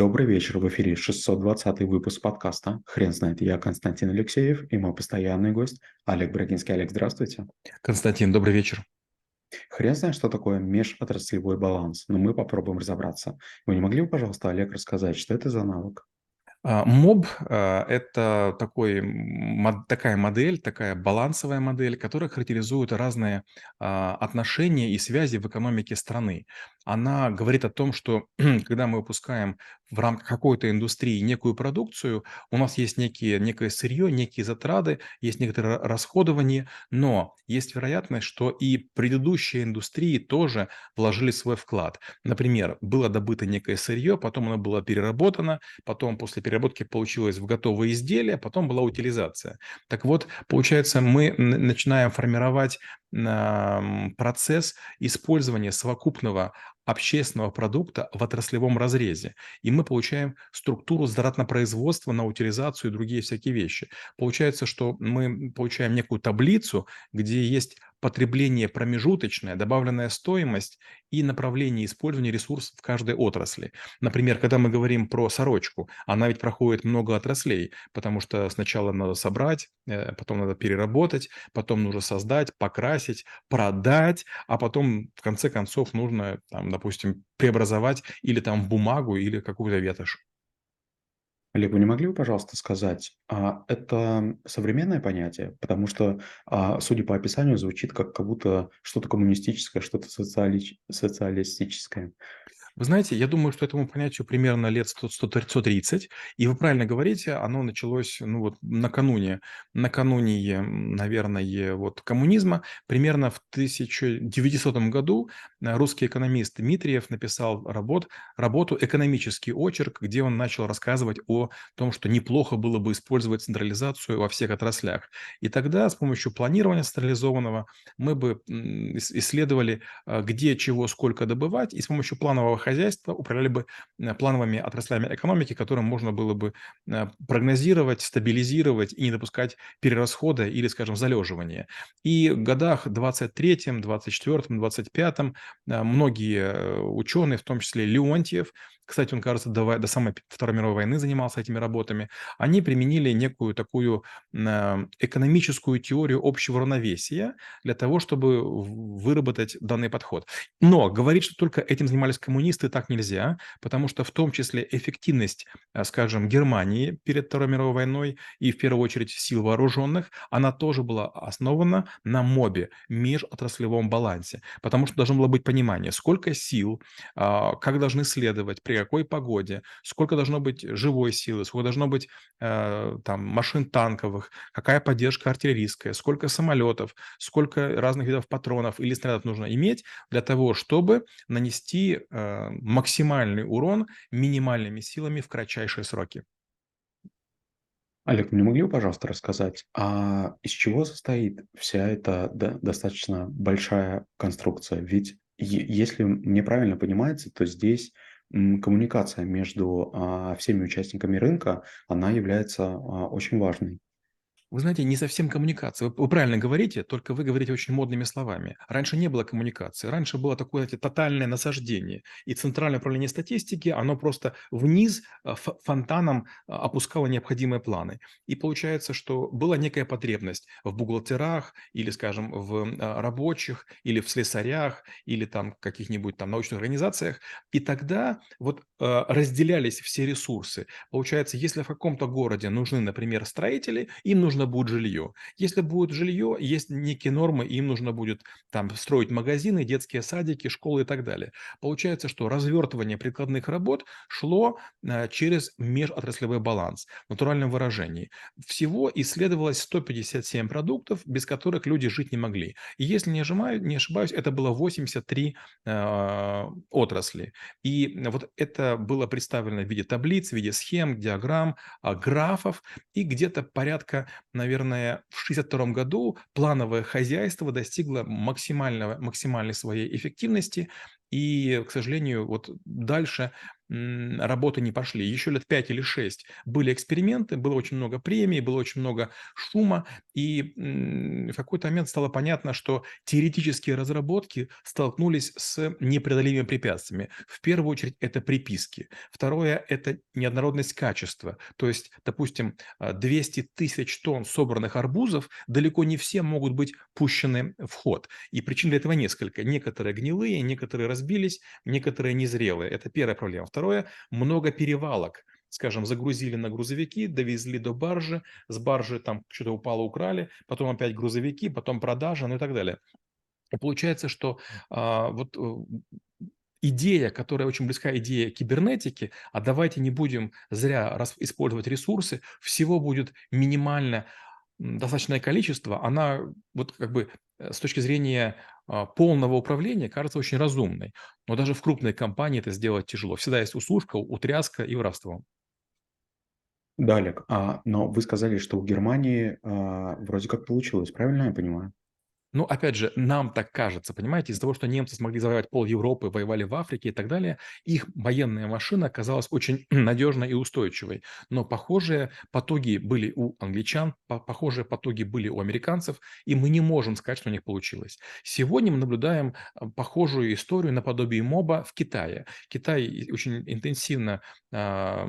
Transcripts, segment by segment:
Добрый вечер, в эфире 620 выпуск подкаста «Хрен знает». Я Константин Алексеев и мой постоянный гость Олег Брагинский. Олег, здравствуйте. Константин, добрый вечер. Хрен знает, что такое межотраслевой баланс, но мы попробуем разобраться. Вы не могли бы, пожалуйста, Олег, рассказать, что это за навык? А, МОБ а, это такой, такая модель, такая балансовая модель, которая характеризует разные а, отношения и связи в экономике страны. Она говорит о том, что когда мы выпускаем в рамках какой-то индустрии некую продукцию, у нас есть некие, некое сырье, некие затраты, есть некоторое расходование, но есть вероятность, что и предыдущие индустрии тоже вложили свой вклад. Например, было добыто некое сырье, потом оно было переработано, потом после переработки получилось в готовое изделие, потом была утилизация. Так вот, получается, мы начинаем формировать процесс использования совокупного общественного продукта в отраслевом разрезе. И мы получаем структуру затратно-производства на утилизацию и другие всякие вещи. Получается, что мы получаем некую таблицу, где есть потребление промежуточное, добавленная стоимость и направление использования ресурсов в каждой отрасли. Например, когда мы говорим про сорочку, она ведь проходит много отраслей, потому что сначала надо собрать, э, потом надо переработать, потом нужно создать, покрасить, продать, а потом в конце концов нужно, там, допустим, преобразовать или там в бумагу, или какую-то ветошь. Олег, вы не могли бы, пожалуйста, сказать, а это современное понятие? Потому что, а, судя по описанию, звучит как, как будто что-то коммунистическое, что-то социали... социалистическое. Вы знаете, я думаю, что этому понятию примерно лет 100, 130, и вы правильно говорите, оно началось, ну вот накануне, накануне, наверное, вот коммунизма, примерно в 1900 году э, русский экономист Дмитриев написал работ, работу «Экономический очерк», где он начал рассказывать о том, что неплохо было бы использовать централизацию во всех отраслях. И тогда с помощью планирования централизованного мы бы исследовали, э, где чего сколько добывать, и с помощью планового хозяйства управляли бы э, плановыми отраслями экономики, которым можно было бы э, прогнозировать, стабилизировать и не допускать перерасхода или, скажем, залеживания. И в годах 23, 24, 25 многие э, ученые, в том числе Леонтьев, кстати, он, кажется, до, до самой Второй мировой войны занимался этими работами, они применили некую такую экономическую теорию общего равновесия для того, чтобы выработать данный подход. Но говорить, что только этим занимались коммунисты, так нельзя, потому что в том числе эффективность, э, скажем, Германии перед Второй мировой войной и в первую очередь сил вооруженных, она тоже была основана на МОБе, межотраслевом балансе, потому что должно было быть понимание, сколько сил, а, как должны следовать, при какой погоде, сколько должно быть живой силы, сколько должно быть э, там машин танковых, какая поддержка артиллерийская, сколько самолетов, сколько разных видов патронов или снарядов нужно иметь для того, чтобы нанести э, максимальный урон минимальными силами в кратчайшие сроки. Олег, не могли бы, пожалуйста, рассказать, а из чего состоит вся эта да, достаточно большая конструкция? Ведь если мне правильно понимается, то здесь коммуникация между а, всеми участниками рынка, она является а, очень важной. Вы знаете, не совсем коммуникация. Вы, вы правильно говорите, только вы говорите очень модными словами. Раньше не было коммуникации, раньше было такое знаете, тотальное насаждение. И Центральное управление статистики, оно просто вниз э, фонтаном э, опускало необходимые планы. И получается, что была некая потребность в бухгалтерах или, скажем, в э, рабочих, или в слесарях, или там каких-нибудь там научных организациях. И тогда вот разделялись все ресурсы. Получается, если в каком-то городе нужны, например, строители, им нужно нужно будет жилье. Если будет жилье, есть некие нормы, им нужно будет там строить магазины, детские садики, школы и так далее. Получается, что развертывание прикладных работ шло э, через межотраслевой баланс в натуральном выражении. Всего исследовалось 157 продуктов, без которых люди жить не могли. И если не, ожимаю, не ошибаюсь, это было 83 э, отрасли. И вот это было представлено в виде таблиц, в виде схем, диаграмм, э, графов и где-то порядка наверное, в 1962 году плановое хозяйство достигло максимального, максимальной своей эффективности, и, к сожалению, вот дальше работы не пошли. Еще лет 5 или 6 были эксперименты, было очень много премий, было очень много шума, и в какой-то момент стало понятно, что теоретические разработки столкнулись с непреодолимыми препятствиями. В первую очередь это приписки. Второе – это неоднородность качества. То есть, допустим, 200 тысяч тонн собранных арбузов далеко не все могут быть пущены в ход. И причин для этого несколько. Некоторые гнилые, некоторые разбились, некоторые незрелые. Это первая проблема. Второе – много перевалок скажем, загрузили на грузовики, довезли до баржи, с баржи там что-то упало, украли, потом опять грузовики, потом продажа, ну и так далее. И получается, что а, вот э, идея, которая очень близка идее кибернетики, а давайте не будем зря использовать ресурсы, всего будет минимально достаточное количество, она вот как бы э, с точки зрения а, полного управления кажется очень разумной. Но даже в крупной компании это сделать тяжело. Всегда есть услужка, утряска и воровство. Да, Олег, а, но вы сказали, что у Германии а, вроде как получилось, правильно я понимаю? Ну, опять же, нам так кажется, понимаете, из-за того, что немцы смогли завоевать пол Европы, воевали в Африке и так далее, их военная машина оказалась очень надежной и устойчивой. Но похожие потоги были у англичан, похожие потоги были у американцев, и мы не можем сказать, что у них получилось. Сегодня мы наблюдаем а, похожую историю наподобие МОБа в Китае. Китай очень интенсивно э,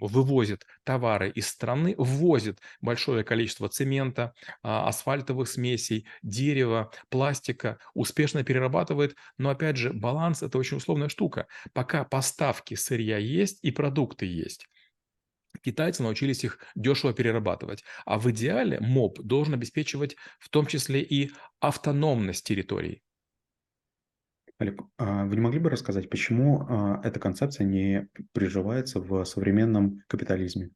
вывозит товары из страны, ввозит большое количество цемента, э, асфальтовых смесей, дерева, дерева, пластика, успешно перерабатывает, но опять же баланс – это очень условная штука. Пока поставки сырья есть и продукты есть, китайцы научились их дешево перерабатывать. А в идеале МОП должен обеспечивать в том числе и автономность территорий. Олег, а вы не могли бы рассказать, почему а, эта концепция не приживается в современном капитализме?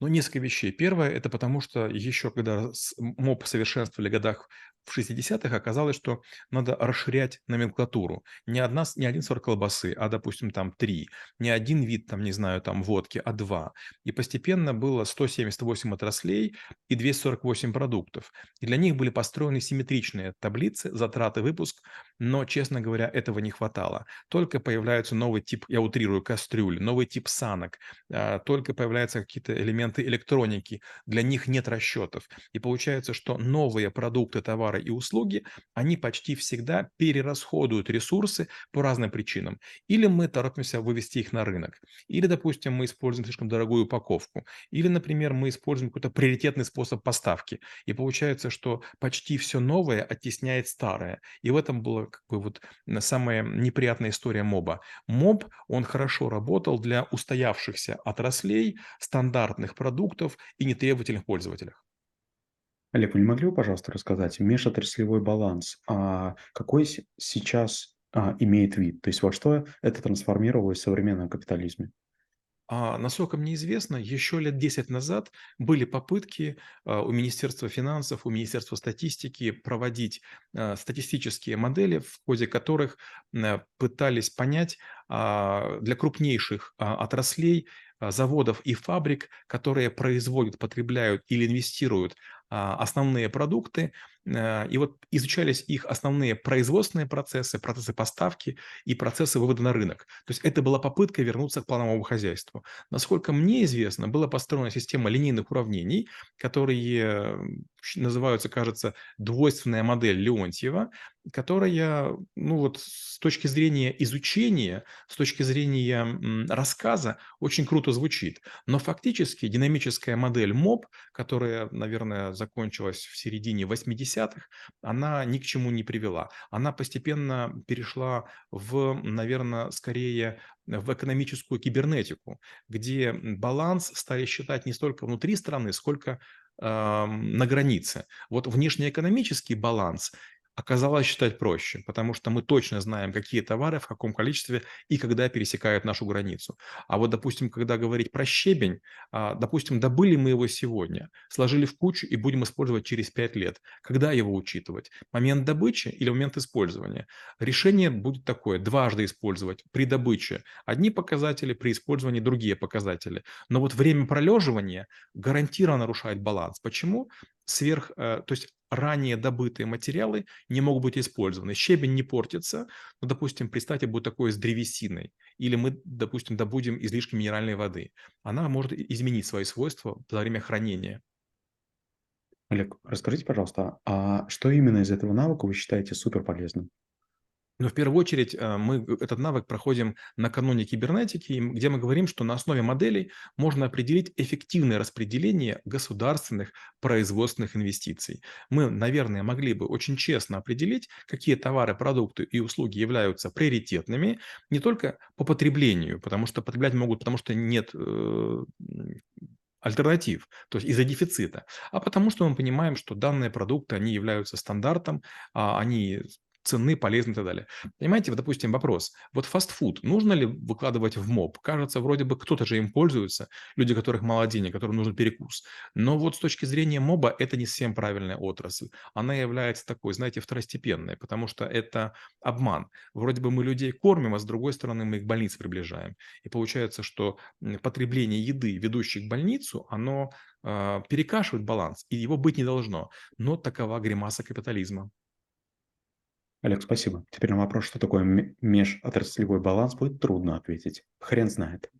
Ну, несколько вещей. Первое– это потому, что еще когда МОП совершенствовали в годах в 60-х, оказалось, что надо расширять номенклатуру. Не, одна, не один сорт колбасы, а, допустим, там три. Не один вид, там, не знаю, там водки, а два. И постепенно было 178 отраслей и 248 продуктов. И для них были построены симметричные таблицы, затраты, выпуск, но, честно говоря, этого не хватало. Только появляется новый тип, я утрирую, кастрюль, новый тип санок, а, только появляются какие-то элементы электроники, для них нет расчетов. И получается, что новые продукты, товары и услуги, они почти всегда перерасходуют ресурсы по разным причинам. Или мы торопимся вывести их на рынок, или, допустим, мы используем слишком дорогую упаковку, или, например, мы используем какой-то приоритетный способ поставки. И получается, что почти все новое оттесняет старое. И в этом было как бы вот самая неприятная история моба. Моб, он хорошо работал для устоявшихся отраслей, стандартных продуктов и нетребовательных пользователях. Олег, вы не могли бы, пожалуйста, рассказать межотраслевой баланс, а какой сейчас а, имеет вид? То есть во что это трансформировалось в современном капитализме? А, насколько мне известно, еще лет 10 назад были попытки а, у Министерства финансов, у Министерства статистики проводить а, статистические модели, в ходе которых а, пытались понять а, для крупнейших а, отраслей, а, заводов и фабрик, которые производят, потребляют или инвестируют основные продукты, Э, и вот изучались их основные производственные процессы, процессы поставки и процессы вывода на рынок. То есть это была попытка вернуться к плановому хозяйству. Насколько мне известно, была построена система линейных уравнений, которые называются, кажется, двойственная модель Леонтьева, которая, ну вот с точки зрения изучения, с точки зрения рассказа очень круто звучит. Но фактически динамическая модель МОП, которая, наверное, закончилась в середине 80 80-х, она ни к чему не привела. Она постепенно перешла в, наверное, скорее в экономическую кибернетику, где баланс стали считать не столько внутри страны, сколько на границе. Вот внешнеэкономический баланс оказалось считать проще, потому что мы точно знаем, какие товары, в каком количестве и когда пересекают нашу границу. А вот, допустим, когда говорить про щебень, а, допустим, добыли мы его сегодня, сложили в кучу и будем использовать через 5 лет. Когда его учитывать? Момент добычи или момент использования? Решение будет такое, дважды использовать. При добыче одни показатели, при использовании другие показатели. Но вот время пролеживания гарантированно нарушает баланс. Почему? Сверх, э, то есть ранее добытые материалы не могут быть использованы. Щебень не портится, но, допустим, представьте, будет такое с древесиной, или мы, допустим, добудем излишки минеральной воды. Она может изменить свои свойства во время хранения. Олег, расскажите, пожалуйста, а что именно из этого навыка вы считаете суперполезным? Но в первую очередь э, мы этот навык проходим накануне кибернетики, где мы говорим, что на основе моделей можно определить эффективное распределение государственных производственных инвестиций. Мы, наверное, могли бы очень честно определить, какие товары, продукты и услуги являются приоритетными не только по потреблению, потому что потреблять могут, потому что нет, э, альтернатив, то есть из-за дефицита, а потому что мы понимаем, что данные продукты, они являются стандартом, а, они ценны, полезны и так далее. Понимаете, вот, допустим, вопрос: вот фастфуд нужно ли выкладывать в МОП? Кажется, вроде бы кто-то же им пользуется, люди, которых мало денег, которым нужен перекус. Но вот с точки зрения МОБа это не совсем правильная отрасль. Она является такой, знаете, второстепенной, потому что это обман. Вроде бы мы людей кормим, а с другой стороны мы их к больнице приближаем. И получается, что, потребление еды, ведущей к больницу, оно, а, перекашивает баланс, и его быть не должно. Но такова гримаса капитализма. Олег, спасибо. Теперь на вопрос, что такое ме межотраслевой баланс, будет трудно ответить. Хрен знает.